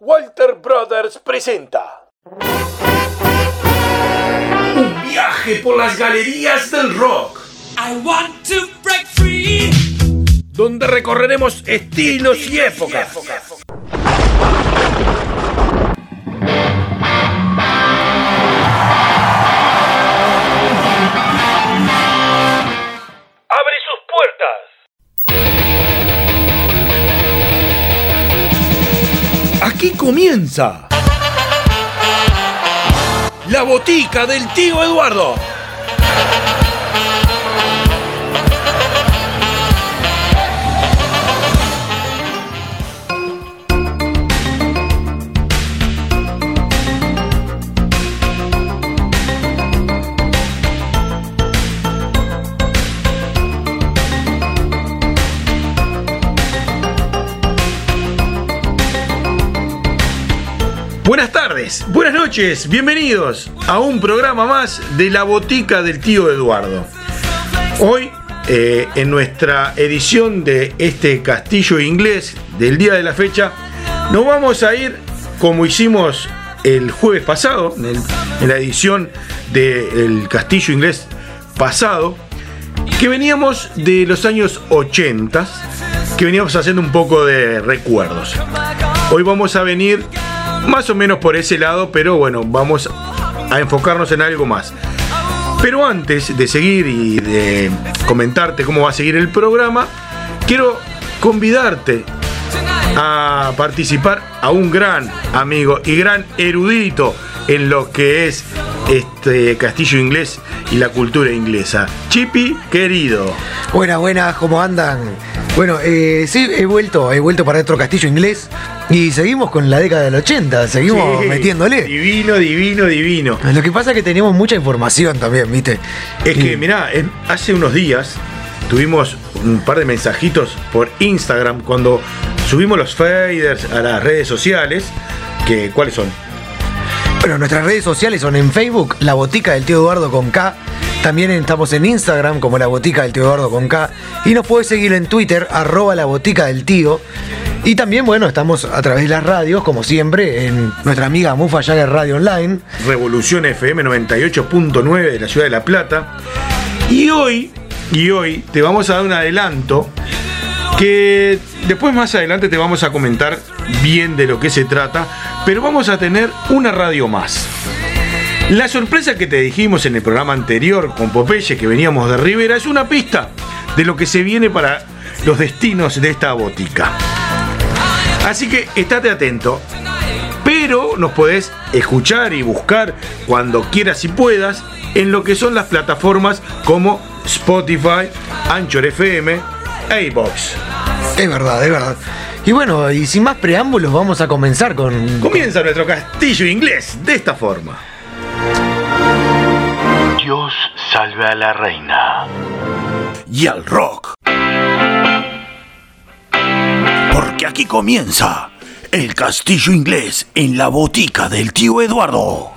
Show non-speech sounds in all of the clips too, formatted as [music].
Walter Brothers presenta Un viaje por las galerías del rock, I want to break free. donde recorreremos estilos y épocas. Aquí comienza la botica del tío Eduardo. Buenas tardes, buenas noches, bienvenidos a un programa más de la botica del tío Eduardo. Hoy, eh, en nuestra edición de este castillo inglés del día de la fecha, nos vamos a ir como hicimos el jueves pasado, en, la edición del castillo inglés pasado, que veníamos de los años 80, que veníamos haciendo un poco de recuerdos. Hoy vamos a venir más o menos por ese lado, pero bueno, vamos a enfocarnos en algo más. Pero antes de seguir y de comentarte cómo va a seguir el programa, quiero convidarte a participar a un gran amigo y gran erudito en lo que es este castillo inglés y la cultura inglesa. Chippy, querido. Buenas, buenas, ¿cómo andan? Bueno, eh, sí, he vuelto, he vuelto para otro castillo inglés y seguimos con la década del 80, seguimos Sí, metiéndole. Divino, divino, divino. Lo que pasa es que tenemos mucha información también, ¿viste? Es que, mirá, hace unos días tuvimos un par de mensajitos por Instagram cuando subimos los faders a las redes sociales. Que, ¿Cuáles son? Bueno, nuestras redes sociales son en Facebook, La Botica del Tío Eduardo con K. También estamos en Instagram como La Botica del Tío Eduardo con K. Y nos puedes seguir en Twitter, arroba La Botica del Tío. Y también, bueno, estamos a través de las radios, como siempre, en nuestra amiga Mufa Jagger Radio Online. Revolución FM 98.9 de la ciudad de La Plata. Y hoy, y hoy te vamos a dar un adelanto que después más adelante te vamos a comentar bien de lo que se trata, pero vamos a tener una radio más. La sorpresa que te dijimos en el programa anterior con Popeye que veníamos de Rivera es una pista de lo que se viene para los destinos de esta botica. Así que estate atento, pero nos podés escuchar y buscar cuando quieras y puedas en lo que son las plataformas como Spotify, Anchor FM e. Es verdad, es verdad. Y bueno, y sin más preámbulos, vamos a comenzar con. Comienza nuestro castillo inglés de esta forma. Dios salve a la reina. Y al rock. Porque aquí comienza el castillo inglés en la botica del tío Eduardo.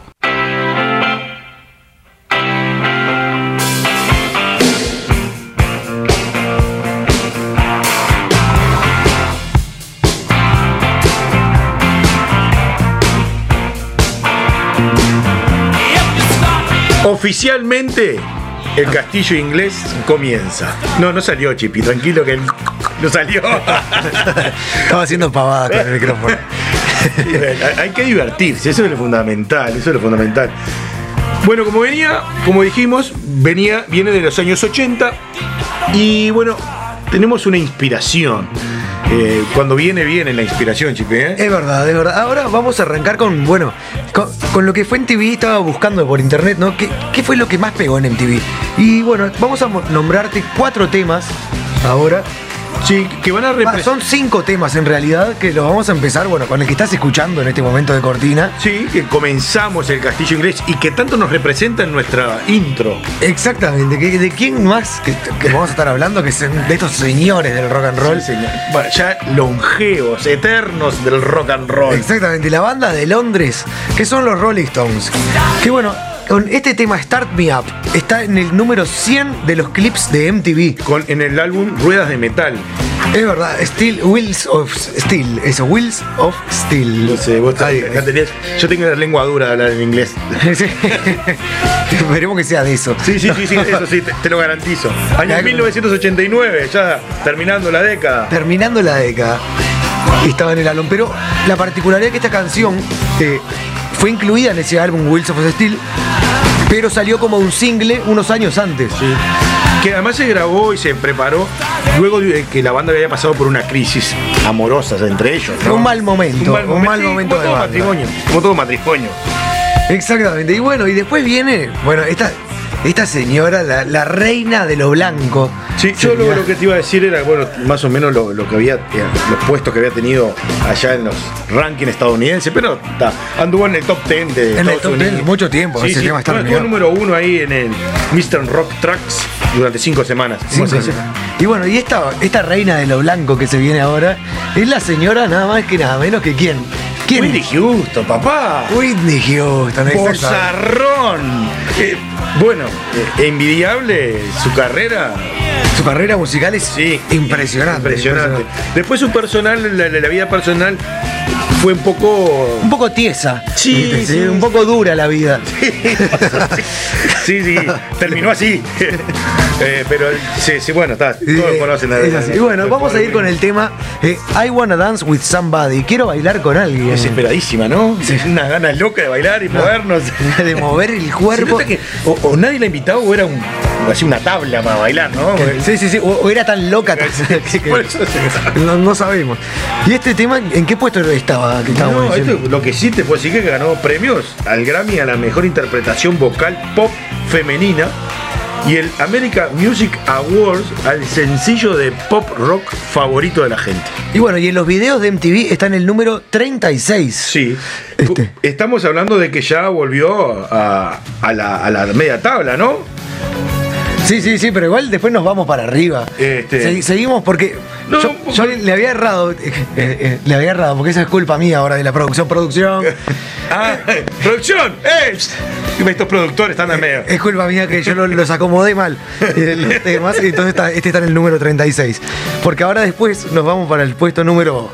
Oficialmente, el castillo inglés comienza. No, no salió, Chipi, tranquilo que el [laughs] no salió. [laughs] Estaba haciendo pavadas con el micrófono. Hay que divertirse, eso es lo fundamental, eso es lo fundamental. Bueno, como venía, como dijimos, venía, viene de los años 80 y bueno, tenemos una inspiración. Eh, cuando viene, viene la inspiración, Chipe. ¿eh? Es verdad, es verdad. Ahora vamos a arrancar con, bueno, con, lo que fue en MTV, estaba buscando por internet, ¿no? ¿Qué, ¿Qué fue lo que más pegó en MTV? Y bueno, vamos a nombrarte cuatro temas ahora. Sí, que van a representar. son cinco temas en realidad que los vamos a empezar, bueno, con el que estás escuchando en este momento de cortina. Sí, que comenzamos el castillo inglés y que tanto nos representa en nuestra intro. Exactamente, ¿de quién más que, que vamos a estar hablando que son de estos señores del rock and roll? Sí, señor. Bueno, ya longevos, eternos del rock and roll. Exactamente, la banda de Londres, que son los Rolling Stones. Que bueno, con este tema Start Me Up está en el número 100 de los clips de MTV. Con, en el álbum Ruedas de Metal. Es verdad, Steel, Wheels of Steel. Eso, Wheels of Steel. No sé, vos Ay, tenés- yo tengo la lengua dura de hablar en inglés. [laughs] sí. Esperemos que sea de eso. Sí, sí, sí, sí, eso sí, te, te lo garantizo. Año Ya- 1989, ya terminando la década. Terminando la década, estaba en el álbum. Pero la particularidad que esta canción eh, fue incluida en ese álbum Wheels of Steel, pero salió como un single unos años antes. Sí. Que además se grabó y se preparó luego de que la banda había pasado por una crisis amorosa entre ellos. ¿no? Un mal momento, un mal sí, momento como de todo banda. matrimonio. Como todo matrimonio. Exactamente. Y bueno, y después viene, bueno, esta, esta señora, la, la reina de lo blanco. Sí, yo lo, que te iba a decir era, bueno, más o menos lo, lo que había, eh, los puestos que había tenido allá en los rankings estadounidenses, pero ta, anduvo en el top 10 de En el Estados top 10 Unidos. mucho tiempo, ese tema está número uno ahí en el Mr. Rock Tracks durante cinco semanas. ¿Cómo Cinco semanas. Y bueno, y esta, esta reina de lo blanco que se viene ahora es la señora nada más que nada menos que quién. ¿Quién? Whitney Houston, papá. Whitney Houston. Bozarrón. Eh, bueno, eh, envidiable su carrera. Su carrera musical es Sí, impresionante. Impresionante. Después su personal, la, la vida personal fue un poco Un poco tiesa. Sí, sí, un sí. poco dura la vida. [laughs] Sí, sí, terminó así. [laughs] Eh, pero sí, sí, bueno, está. Todos Eh, conocen la es así. Y bueno, vamos a ir con el tema eh, I Wanna Dance with Somebody. Quiero bailar con alguien. Desesperadísima, ¿no? Unas ganas locas de bailar y movernos. [laughs] de mover el cuerpo. que o, o nadie la ha invitado o era un, así una tabla para bailar, ¿no? Sí, sí, sí. O, o era tan loca [laughs] [laughs] que- que- Por eso se- no, no sabemos. ¿Y este tema en qué puesto estaba? Que No, esto, lo que sí te puedo decir que ganó premios al Grammy a la mejor interpretación vocal pop femenina y el American Music Awards al sencillo de pop rock favorito de la gente. Y bueno, y en los videos de MTV está en el número 36. Sí. Este. Estamos hablando de que ya volvió a, a la, a la media tabla, ¿no? Sí, sí, sí, pero igual después nos vamos para arriba. Este- Se- seguimos porque No, yo, porque- yo le, había errado, eh, eh, le había errado, porque esa es culpa mía ahora de la producción, producción. [laughs] Ah, producción, ¡eh! Estos productores están en medio. Es culpa mía que yo lo- los acomodé mal eh, los temas, y entonces está- este está en el número 36. Porque ahora después nos vamos para el puesto número...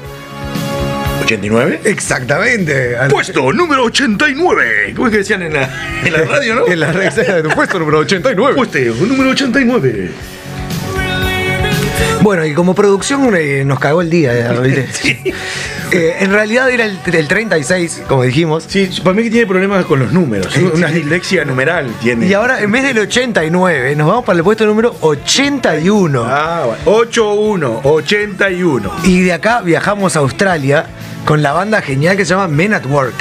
¿89? Exactamente. al- Puesto número 89. ¿Cómo es que decían en la, en la radio, no? [laughs] En la red puesto número 89. Puesto número 89. Bueno, y como producción eh, nos cagó el día. eh, ¿viste? [laughs] Eh, en realidad era el, el 36, como dijimos. Sí, para mí que tiene problemas con los números. Una dislexia numeral tiene. Y ahora, en vez del 89, nos vamos para el puesto número 81. Ah, bueno. 81, 81. Y de acá viajamos a Australia con la banda genial que se llama Men at Work.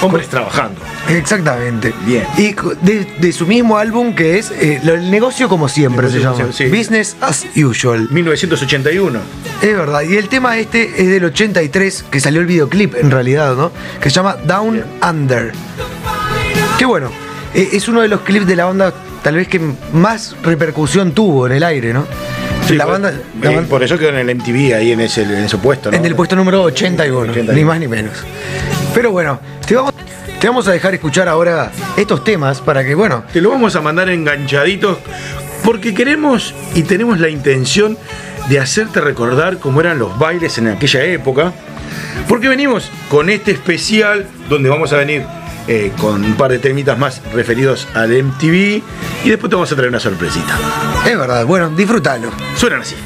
Hombres trabajando. Exactamente. Bien. Y de, de su mismo álbum que es eh, El negocio como siempre se llama. como siempre, sí. Business as usual. 1981. Es verdad. Y el tema este es del 83, que salió el videoclip en realidad, ¿no? Que se llama Down Under. Qué bueno. eh, Es uno de los clips de la banda tal vez que más repercusión tuvo en el aire, ¿no? La pues, banda, la eh, banda- por eso quedó en el MTV ahí en ese, en ese puesto, ¿no? en el puesto número 81, 81. ni más ni menos. Pero bueno, te vamos, te vamos a dejar escuchar ahora estos temas para que, bueno, Te lo vamos a mandar enganchaditos porque queremos y tenemos la intención de hacerte recordar cómo eran los bailes en aquella época. Porque venimos con este especial donde vamos a venir eh, con un par de temitas más referidos al MTV y después te vamos a traer una sorpresita. es verdad, bueno, disfrútalo. Suenan así.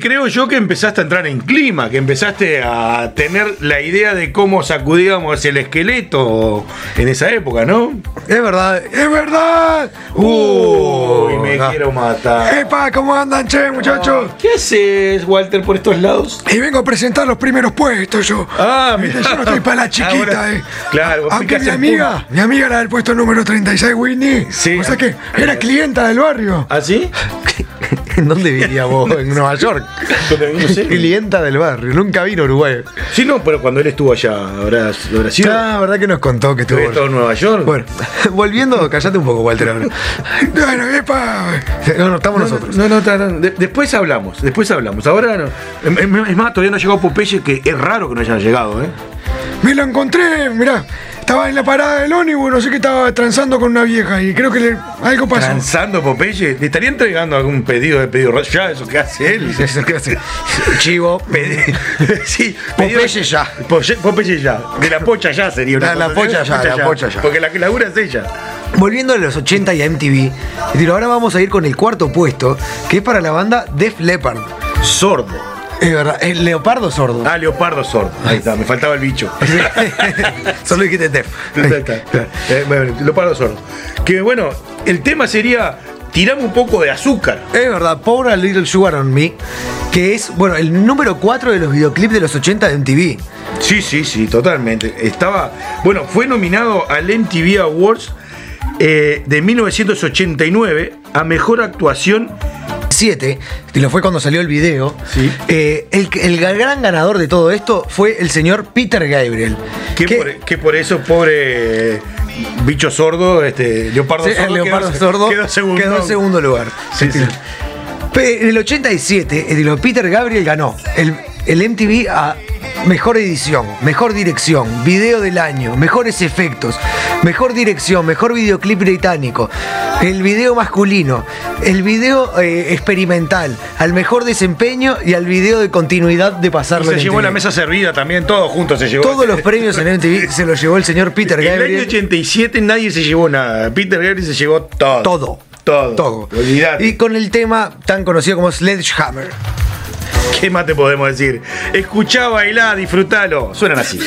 Creo yo que empezaste a entrar en clima, que empezaste a tener la idea de cómo sacudíamos el esqueleto en esa época, ¿no? Es verdad, es verdad. Uy, me ah. quiero matar. Epa, ¿cómo andan, che, muchachos? ¿Qué haces, Walter, por estos lados? Y vengo a presentar los primeros puestos yo. Ah, mira. Yo no estoy para la chiquita, Ahora- eh. Claro, vos Aunque mi amiga, mi amiga la del puesto número 36, Whitney. Sí. O sea que era clienta del barrio. ¿Ah, sí? [laughs] [laughs] ¿En dónde vivía vos? En Nueva York. ¿Dónde vino? Sí. Clienta del barrio, nunca vino a Uruguay. Sí, no, pero cuando él estuvo allá, habrá, habrá sido. Ah, verdad que nos contó que estuvo. ¿Estuvo en Nueva York? Bueno, [laughs] volviendo, callate un poco, Walter. ahora. Epa. No, no, estamos nosotros. No, no, ta- de- después hablamos, después hablamos. Ahora no. Es más, todavía no ha llegado Popeye, que es raro que no hayan llegado, ¿eh? Me lo encontré, mirá. Estaba en la parada del ónibus, no sé qué estaba transando con una vieja y creo que le- algo pasó. Transando Popeye, ¿le estaría entregando algún pedido de pedido ya eso que hace él? Eso que hace. Chivo, Pedi- [laughs] sí, Popeye ya. Popeye, ya. De la pocha ya sería una La- la cosa, pocha ¿eh? ya, la pocha ya. Porque la que labura es ella. Volviendo a los 80 y a MTV, ahora vamos a ir con el cuarto puesto, que es para la banda Def Leppard. Sordo. Es verdad, el leopardo sordo. Ah, leopardo sordo. Ahí está, me faltaba el bicho. [laughs] [laughs] Solo dijiste está. Eh, bueno, leopardo sordo. Que bueno, el tema sería tirame un poco de azúcar. Es verdad, Pour a Little Sugar on Me, que es, bueno, el número 4 de los videoclips de los 80 de MTV. Sí, sí, sí, totalmente. Estaba, bueno, fue nominado al MTV Awards eh, de 1989 a mejor actuación 2007, y lo fue cuando salió el video, Sí. eh, el, el gran ganador de todo esto fue el señor Peter Gabriel. Que, que- por, que por eso, pobre bicho sordo, este, leopardo Sí, sordo, el leopardo quedó, sordo quedó segundo. quedó en segundo lugar. Sí, En el 87, el de Peter Gabriel ganó el, el MTV a mejor edición, mejor dirección, video del año, mejores efectos, mejor dirección, mejor videoclip británico, el video masculino, el video eh, experimental, al mejor desempeño y al video de continuidad de Y pasarlo se en llevó la mesa servida también, todo junto se llevó. Todos los premios en MTV se los llevó el señor Peter En el año Gabriel. 87 nadie se llevó nada. Peter Gabriel se llevó todo. Todo. Todo. Todo. Y con el tema tan conocido como Sledgehammer. [laughs] ¿Qué más te podemos decir? Escuchá, bailá, disfrutalo. Suenan así.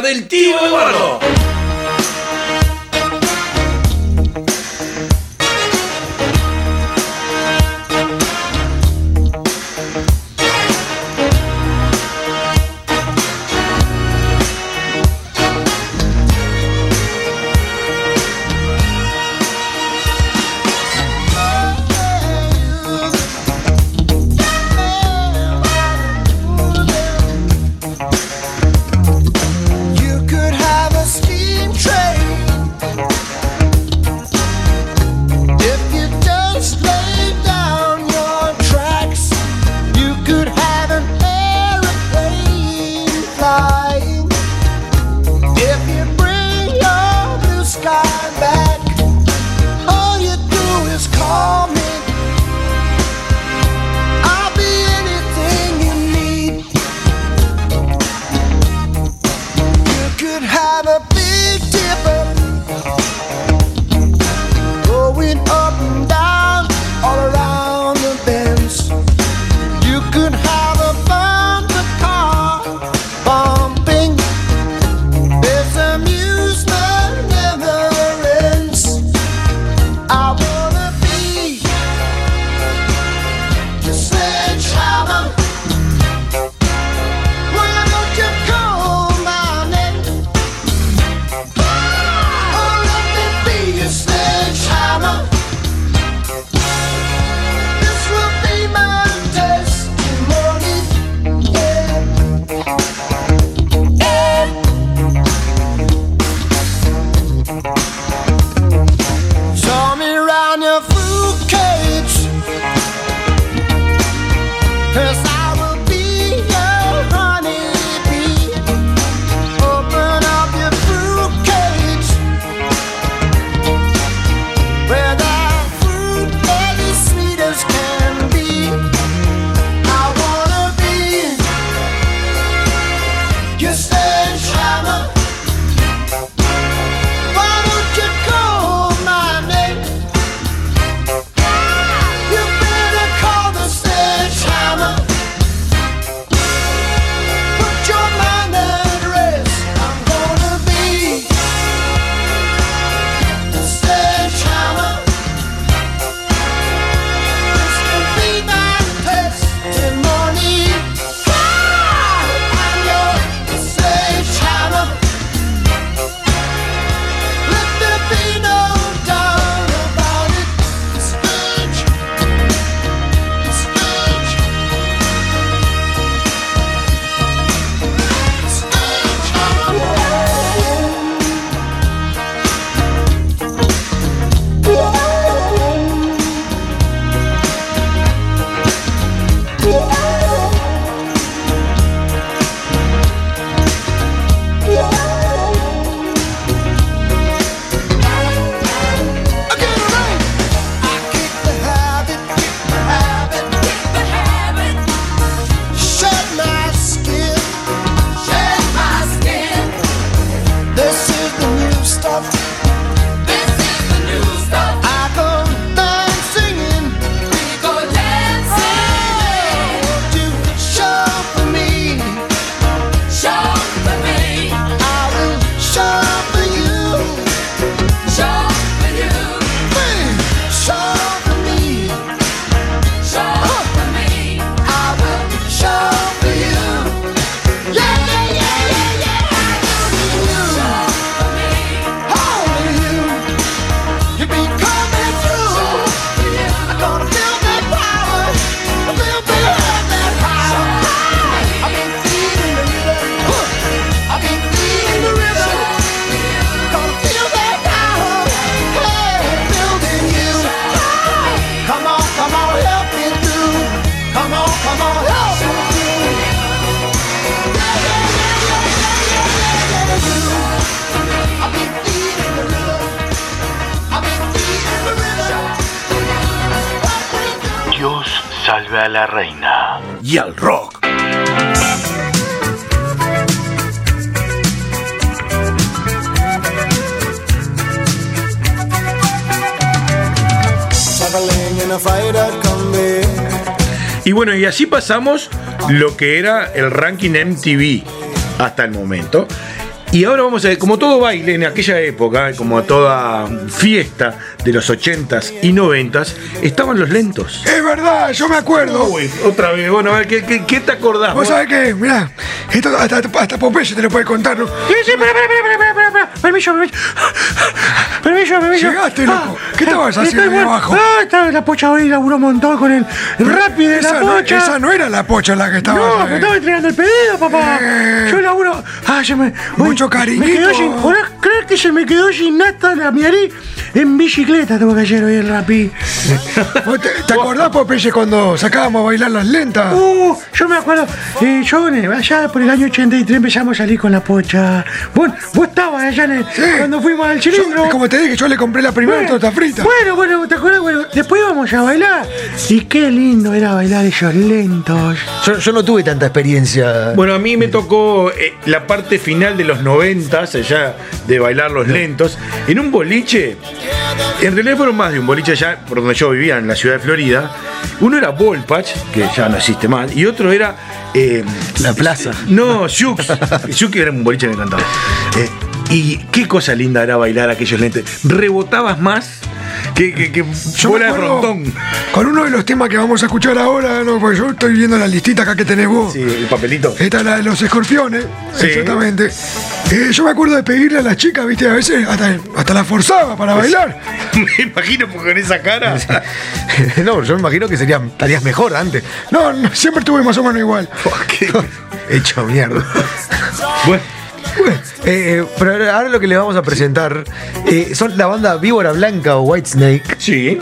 Del tío Eduardo. Y bueno, y así pasamos lo que era el ranking MTV. hasta el momento. Y ahora vamos a ver, como todo baile en aquella época, como toda fiesta de los 80s y 90s, estaban los lentos. Es verdad, yo me acuerdo. Uy, otra vez, bueno, a ver, ¿qué, qué- qué te acordás? ¿Vos sabés qué? Mirá, esto hasta, hasta Popeye te lo puede contar, ¿no? Sí, sí, espera, espera, espera, espera. Permiso, permiso. Permiso, permiso. Llegaste, loco. ¿Qué estabas haciendo ahí abajo? Ah, estaba en la pocha hoy, laburó un montón con el rápido de esa, la no, pocha. esa no era la pocha la que estaba. No, me estaba entregando el pedido, papá. Eh. Yo laburo. Ah, se me. Mucho Me quedó sin. ¿Podés creer que se me quedó sin nata la miarí? En bicicleta tuve que ayer hoy el rapi. [laughs] ¿Vos ¿Te, te acordás, Popeye, cuando sacábamos a bailar las lentas? Uh, yo me acuerdo, eh, yo allá por el año 83 empezamos a salir con la pocha. Vos, vos estabas allá en el- Sí. cuando fuimos al Yo, cilindro. como te dije, yo le compré la primera Bueno, torta frita. Bueno, bueno, ¿te acuerdas? Bueno, después íbamos a bailar. Y qué lindo era bailar esos lentos. Yo, yo no tuve tanta experiencia. Bueno, a mí me tocó eh, la parte final de los 90, allá de bailar los lentos, en un boliche. En realidad fueron más de un boliche allá por donde yo vivía, en la ciudad de Florida. Uno era Ballpatch, que ya no existe más, y otro era. eh, La plaza. [laughs] No, Shux. Shux era un boliche que me encantaba. Eh, y qué cosa linda era bailar aquellos lentes. Rebotabas más que, que, que bola de frontón. Con uno de los temas que vamos a escuchar ahora, ¿no? porque yo estoy viendo la listita acá que tenés vos. Sí, el papelito. Esta es la de los escorpiones, Sí. exactamente. Eh, yo me acuerdo de pedirle a las chicas, viste, a veces hasta, hasta la forzaba para bailar. [laughs] Me imagino porque con esa cara. [laughs] no, yo me imagino que sería, estarías mejor antes. No, no, siempre estuve más o menos igual. [laughs] Hecho mierda. Bueno. [laughs] Eh, eh, pero ahora- lo que le vamos a presentar eh, son la banda Víbora Blanca o White Snake, Sí,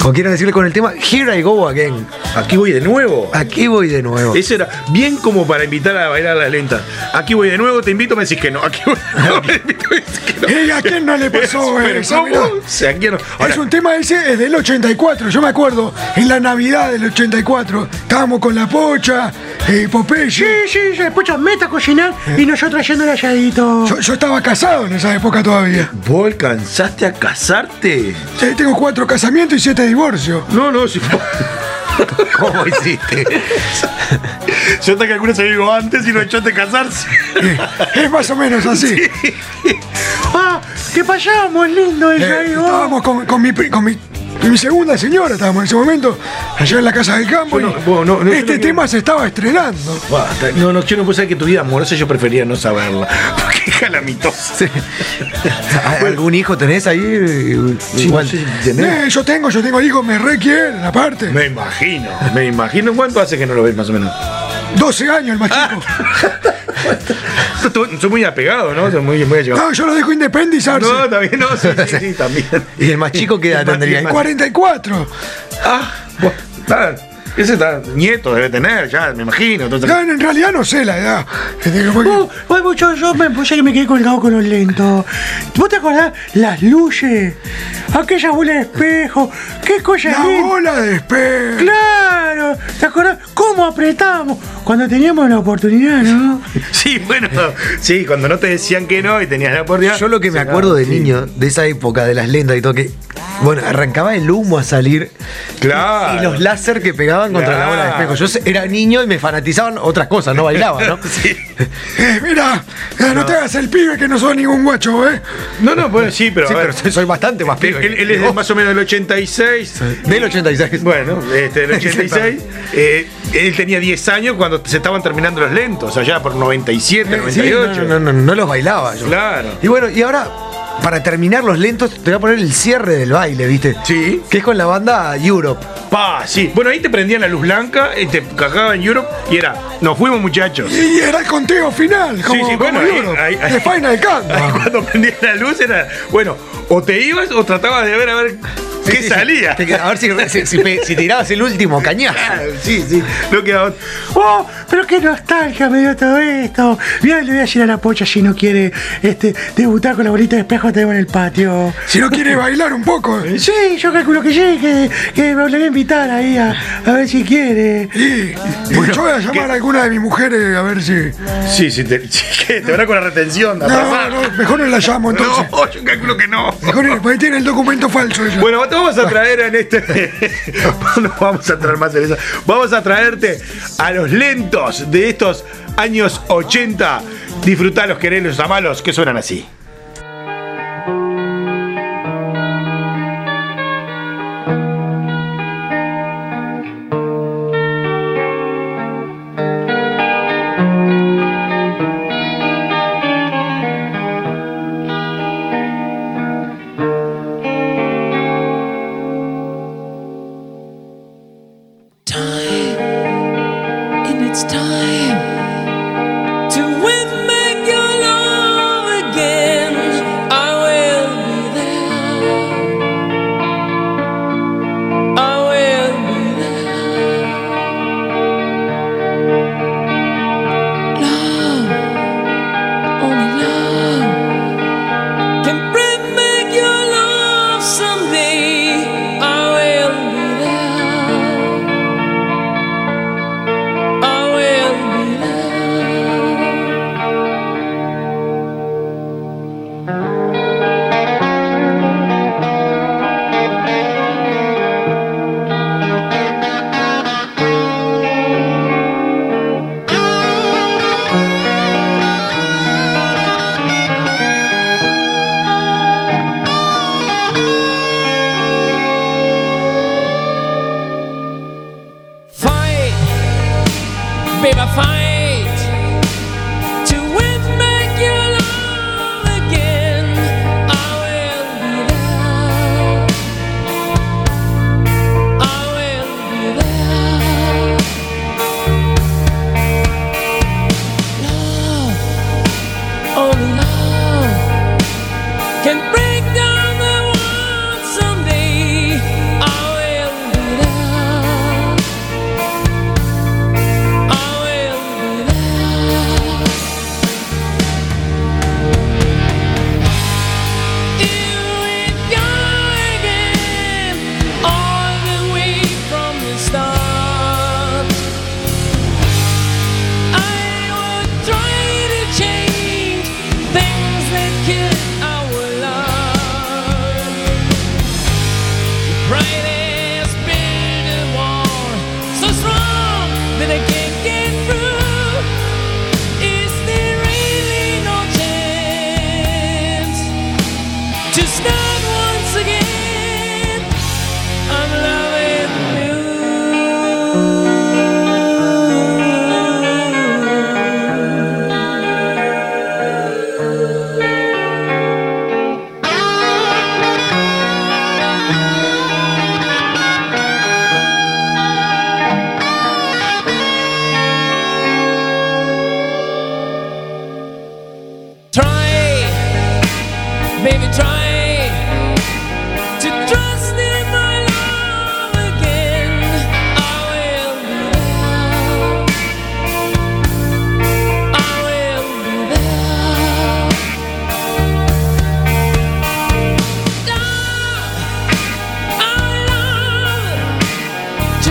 como quieran decirle con el tema Here I Go Again. aquí voy de nuevo. Aquí voy de nuevo. Eso era bien como para invitar a bailar las lentas. Aquí voy de nuevo, te invito, me decís que no. Aquí voy de nuevo, [laughs] te invito, me decís que no. ¿a quién no le [laughs] pasó Pero eso? ¿cómo? Mirá. O sea, aquí no. Ahora, es un tema ese, es del 84, yo me acuerdo, en la Navidad del 84, estábamos con la pocha, eh, Popeye. Sí, sí, sí, yo meta a cocinar y nosotros haciendo el Yo, yo estaba casado en esa época todavía. ¿Vos alcanzaste a casarte? Sí, tengo cuatro casamientos y siete divorcios. No, no, si [laughs] ¿Cómo hiciste? Yo te calculo se digo antes y no echaste a casarse. Eh, es más o menos así. Ah, ¿qué pasamos, lindo el Eh, estábamos con, con mi, con mi mi segunda señora, estábamos en ese momento, allá en la casa del campo. Yo y no- vos, no, no, yo este tema se estaba estrenando. Basta. No, no, yo no puedo saber que tu vida amorosa yo prefería no saberla. [laughs] Porque es calamitosa. [laughs] ¿Algún hijo tenés ahí? Igual. tenés. Eh, yo tengo, yo tengo hijos, me requieren, aparte. Me imagino, me imagino. ¿Cuánto hace que no lo ves más o menos? 12 años el más [laughs] chico. Soy muy apegado, ¿no? Soy muy, muy. No, yo lo dejo independizarse. No, también no, sí, sí, sí, también. [laughs] ¿Y el más chico qué edad tendría? el más- 44. Ah, bueno, ese está, nieto debe tener, ya, me imagino. Entonces, No, en realidad no sé la edad. Uh, bueno, yo, yo me puse que me quedé colgado con los lentos. ¿Vos te acordás? Las luces, aquella bola de espejo, qué cosa la linda. bola de espejo. Claro, ¿te acordás cómo apretábamos cuando teníamos la oportunidad, no? [laughs] sí, bueno, sí, cuando no te decían que no y tenías la oportunidad. Yo lo que me acuerdo de sí. niño, de esa época, de las lentas y todo, que. Bueno, arrancaba el humo a salir. Claro. Y los láser que pegaban contra la bola de espejo. Yo era niño y me fanatizaban otras cosas, no bailaba, ¿no? [laughs] Sí. Eh, mira, eh, no. te hagas el pibe que no sos ningún guacho, ¿eh? No, no, bueno, sí, pero. Sí, ver, pero soy bastante más pibe. él- él es de más o menos del 86. Del 86. Bueno, este, del [laughs] 86. eh, él tenía 10 años cuando se estaban terminando los lentos, allá por 97, Sí, 98. no, no, no, no los bailaba yo. Claro. Y bueno, y ahora, para terminar los lentos, te voy a poner el cierre del baile, ¿viste? Sí. Que es con la banda Europe. Pa, sí. Bueno, ahí te prendían la luz blanca, y te cagaban en Europe y era, nos fuimos muchachos. Y era el conteo final, como, sí, sí, como bueno, Europe, ahí- ahí- de Final Countdown. [laughs] cuando prendían la luz era, bueno, o te ibas o tratabas de ver a ver qué salía. A ver si, si, si pe- si tirabas el último cañazo. Claro, Sí, sí, no quedaba. Oh, pero qué nostalgia me dio todo esto. Mira, le voy a decir a la pocha si no quiere este, debutar con la bolita de espejo, tenemos en el patio. Si no quiere bailar un poco. Sí, yo calculo que sí, que, que me voy a invitar ahí a, a ver si quiere. Y yo voy a llamar a alguna de mis mujeres a ver si. Sí, sí, te, [laughs] sí, te van a con la retención. No, no, mejor no la llamo [laughs] entonces. No, yo calculo que no. Mejor porque tiene el documento falso ella. Bueno, te vamos a traer en este. [laughs] vamos a traer más en eso. Vamos a traerte a los lentos de estos años 80 Disfrutalos, querelos, amalos, que suenan así. paper fine.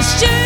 question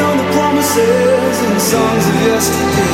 on the promises and songs of yesterday,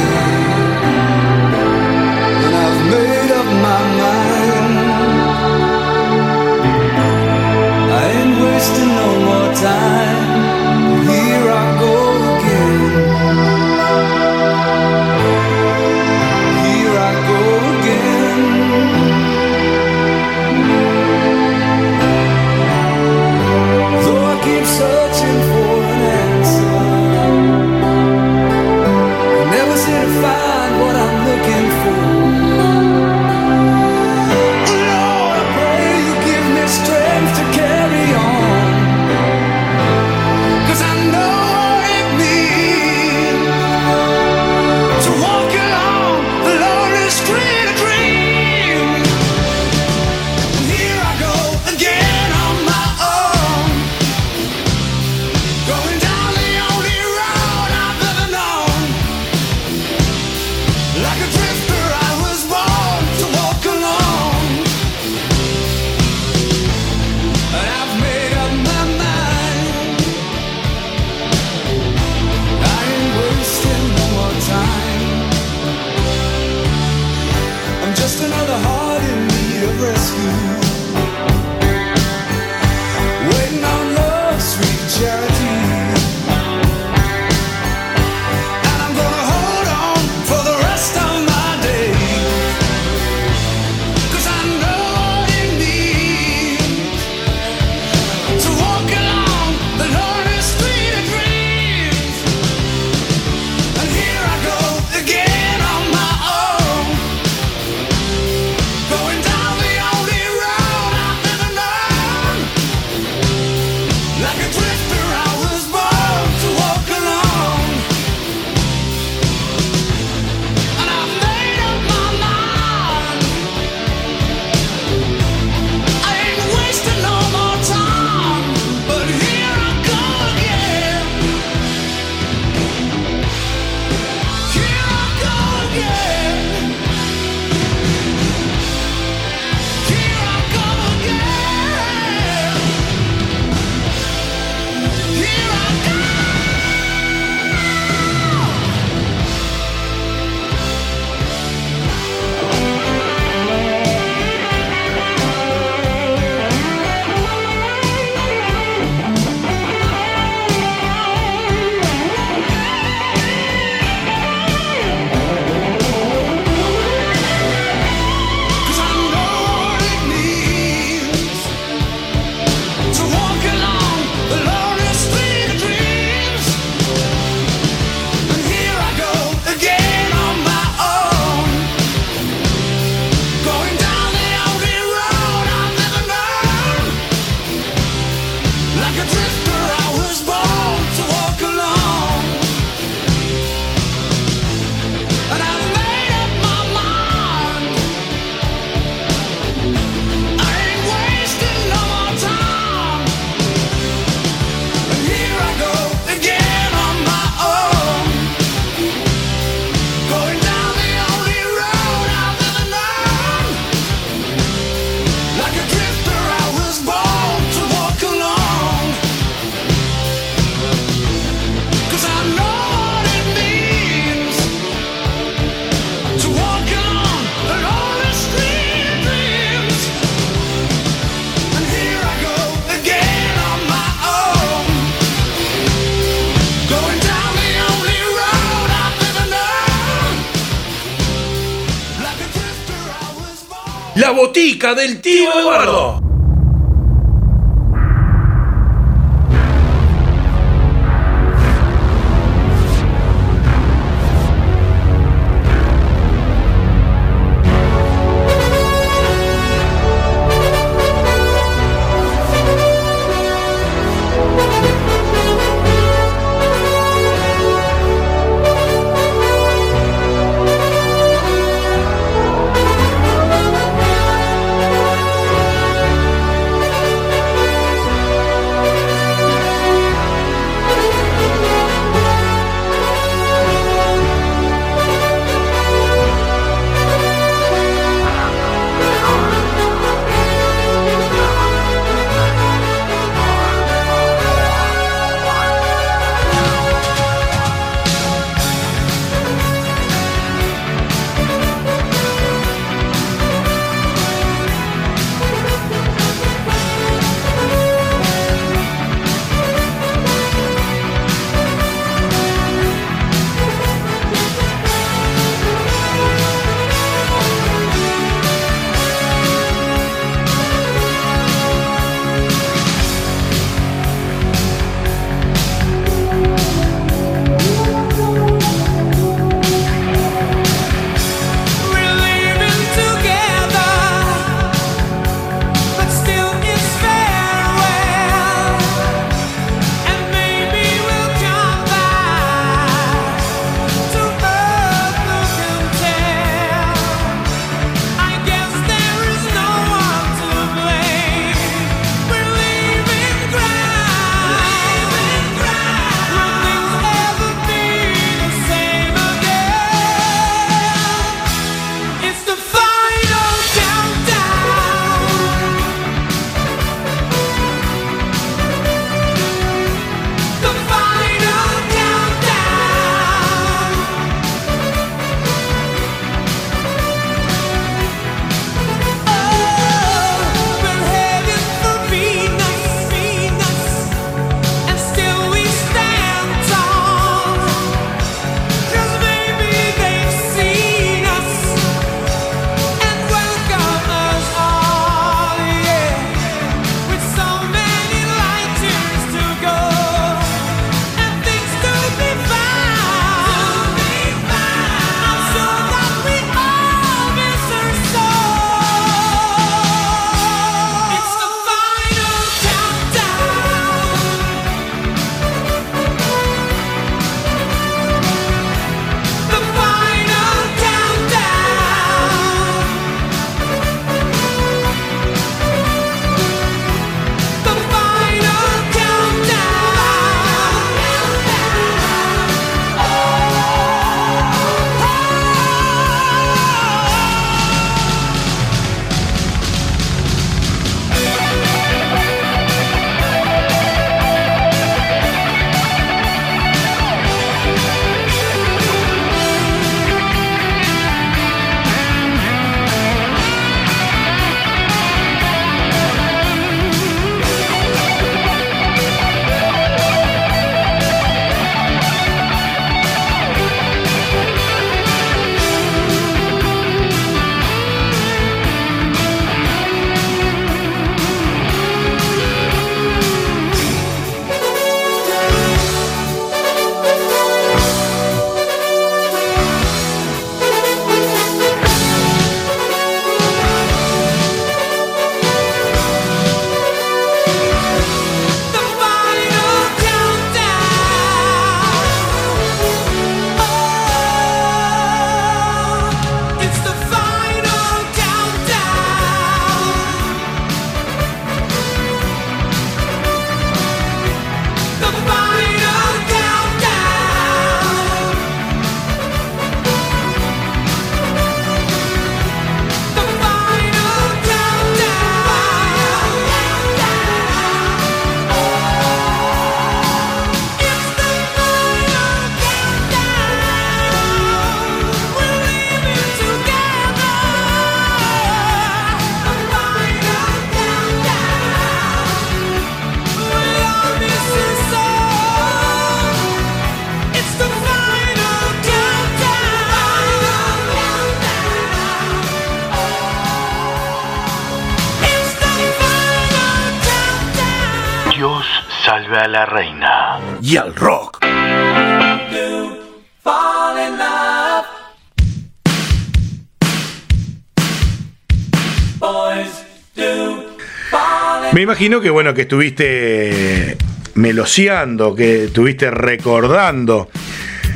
Me imagino que bueno, que estuviste meloseando, que estuviste recordando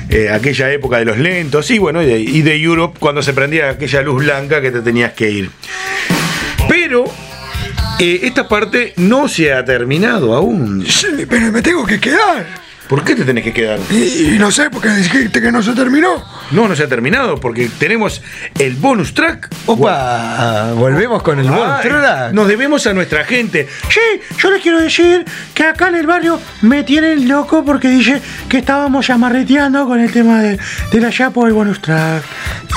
eh, aquella época de los lentos y bueno, y de, y Europe cuando se prendía aquella luz blanca que te tenías que ir. Pero eh, esta parte no se ha terminado aún. Sí, pero me tengo que quedar. ¿Por qué te tenés que quedar? Y, y no sé, porque dijiste que no se terminó. No, no se ha terminado porque tenemos el bonus track. Opa, volvemos con el bonus Ay, track. Nos debemos a nuestra gente. Sí, yo les quiero decir que acá en el barrio me tienen loco porque dije que estábamos amarreteando con el tema de, de la Chapo del bonus track.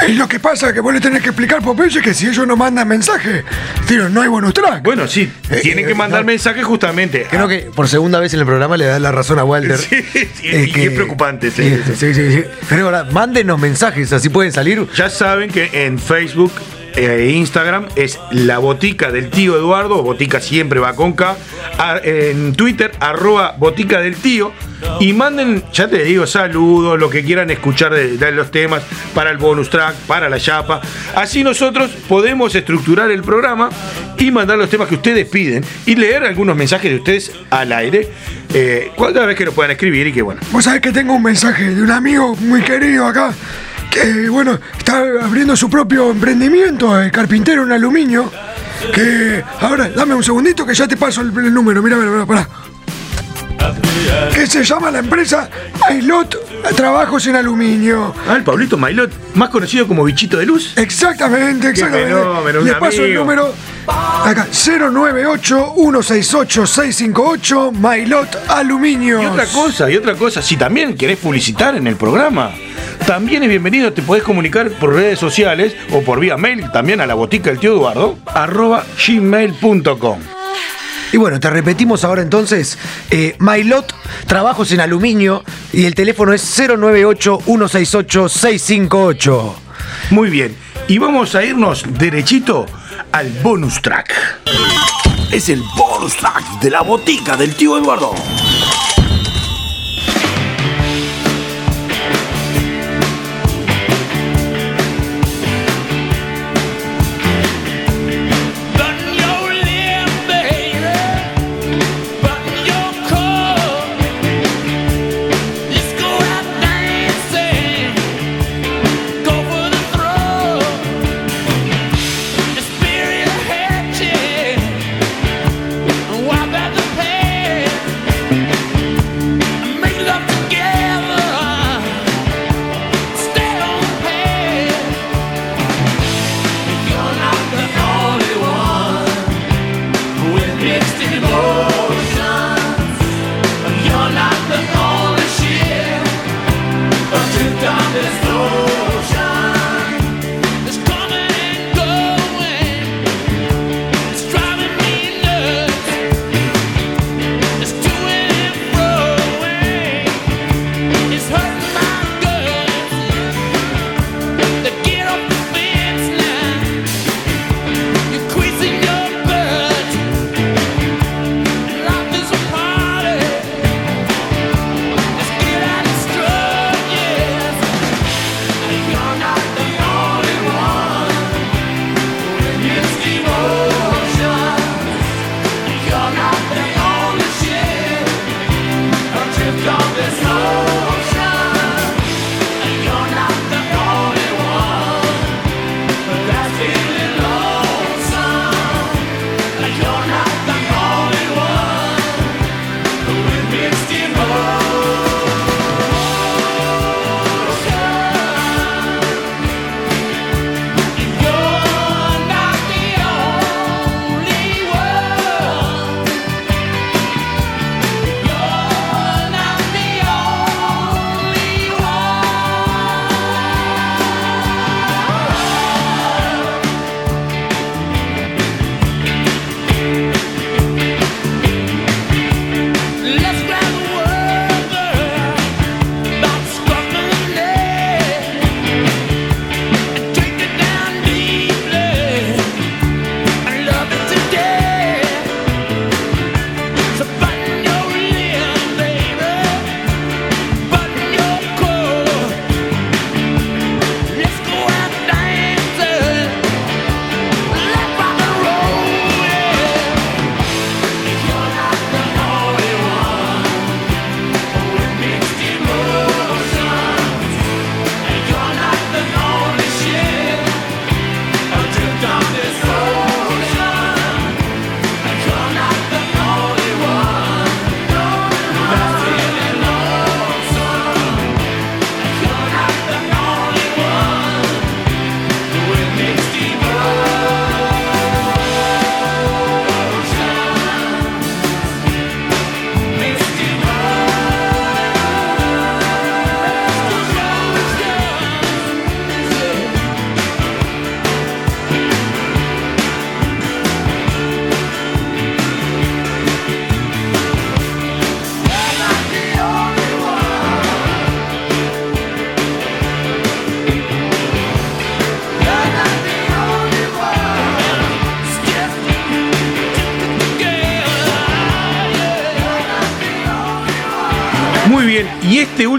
Y lo que pasa es que vos le tenés que explicar, Popeye, que si ellos no mandan mensaje, tío, no hay bonus track. Bueno, sí, Eh, tienen eh, que mandar no. mensajes justamente. Creo que por segunda vez en el programa le das la razón a Walter. Sí, Eh, y [laughs] es preocupante, sí, Sí, sí. sí, sí, sí. Pero ahora, mándenos mensajes, así pueden salir. Ya saben que en Facebook e Instagram es la botica del tío Eduardo, botica siempre va con K, en Twitter arroba botica del tío y manden, ya te digo, saludos, lo que quieran escuchar de, los temas para el bonus track, para la chapa. Así nosotros podemos estructurar el programa y mandar los temas que ustedes piden y leer algunos mensajes de ustedes al aire, eh, cada vez que nos puedan escribir y que bueno. Vos sabés que tengo un mensaje de un amigo muy querido acá, que bueno, está abriendo su propio emprendimiento, el carpintero en aluminio, que ahora, dame un segundito que ya te paso el, el número, mira, mira, mira, pará. Que se llama la empresa Mailot Trabajos en Aluminio. Ah, el Pablito Mailot, más conocido como Bichito de Luz. Exactamente, exactamente. fenómeno, un Le paso el número acá, 098-168-658, Mailot Aluminio. Y otra cosa, y otra cosa, si también querés publicitar en el programa, también es bienvenido, te podés comunicar por redes sociales o por vía mail también a la botica del tío Eduardo, arroba gmail.com. Y bueno, te repetimos ahora entonces, eh, Mailot, trabajos en aluminio, y el teléfono es 098-168-658. Muy bien, y vamos a irnos derechito al bonus track. Es el bonus track de la botica del tío Eduardo.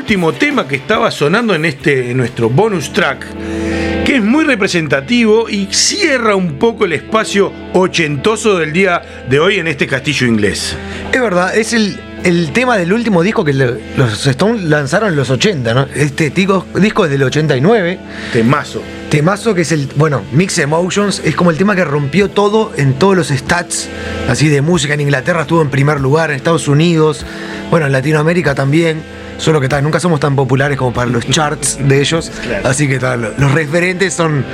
Último tema que estaba sonando en este en nuestro bonus track, que es muy representativo y cierra un poco el espacio ochentoso del día de hoy en este castillo inglés. Es verdad, es el, el tema del último disco que los Stones lanzaron en los 80, ¿no? Este tico- disco es del 89. Temazo. Temazo que es el, bueno, Mix Emotions, es como el tema que rompió todo en todos los stats, así de música. En Inglaterra estuvo en primer lugar, en Estados Unidos, bueno, en Latinoamérica también. Solo que tal, nunca somos tan populares como para los charts de ellos. Claro. Así que tal, los referentes son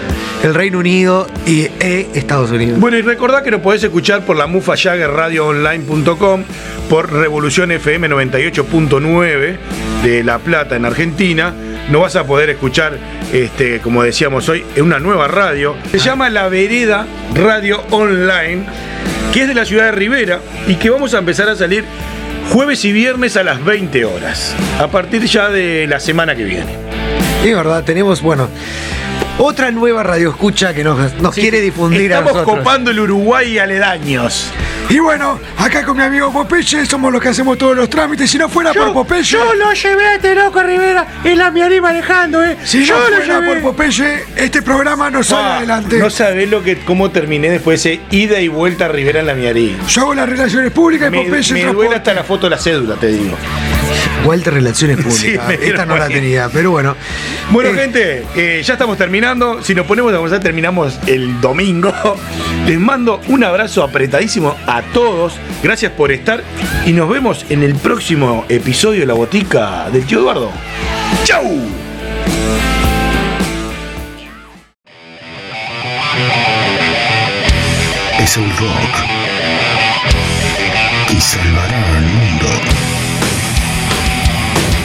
el Reino Unido y e Estados Unidos. Bueno, y recordá que nos podés escuchar por la Mufa Jagger radioonline.com, por Revolución FM 98.9 de La Plata en Argentina. No vas a poder escuchar, este, como decíamos hoy, en una nueva radio. Se llama La Vereda Radio Online, que es de la ciudad de Rivera y que vamos a empezar a salir jueves y viernes a las 20 horas, a partir ya de la semana que viene. Es verdad, tenemos, bueno, otra nueva radio escucha que nos, nos quiere difundir a Estamos copando el Uruguay y aledaños. Y bueno, acá con mi amigo Popeye somos los que hacemos todos los trámites. Si no fuera por Popeye, Yo lo llevé a este loco Rivera en la Miari manejando, eh. si yo no lo fuera llevé. por Popeye, este programa no sale Ah, adelante. No sabés lo que, cómo terminé después de ese ida y vuelta a Rivera en la Miarí. Yo hago las relaciones públicas y Me, Popeye me duele hasta la foto de la cédula, te digo. Walter Relaciones Públicas. Sí, Esta no la tenía, pero bueno. Bueno, Eh, gente, eh, ya estamos terminando. Si nos ponemos a conversar, terminamos el domingo. [laughs] Les mando un abrazo apretadísimo a todos. Gracias por estar. Y nos vemos en el próximo episodio de La Botica del Tío Eduardo. ¡Chau! Es el rock que salvará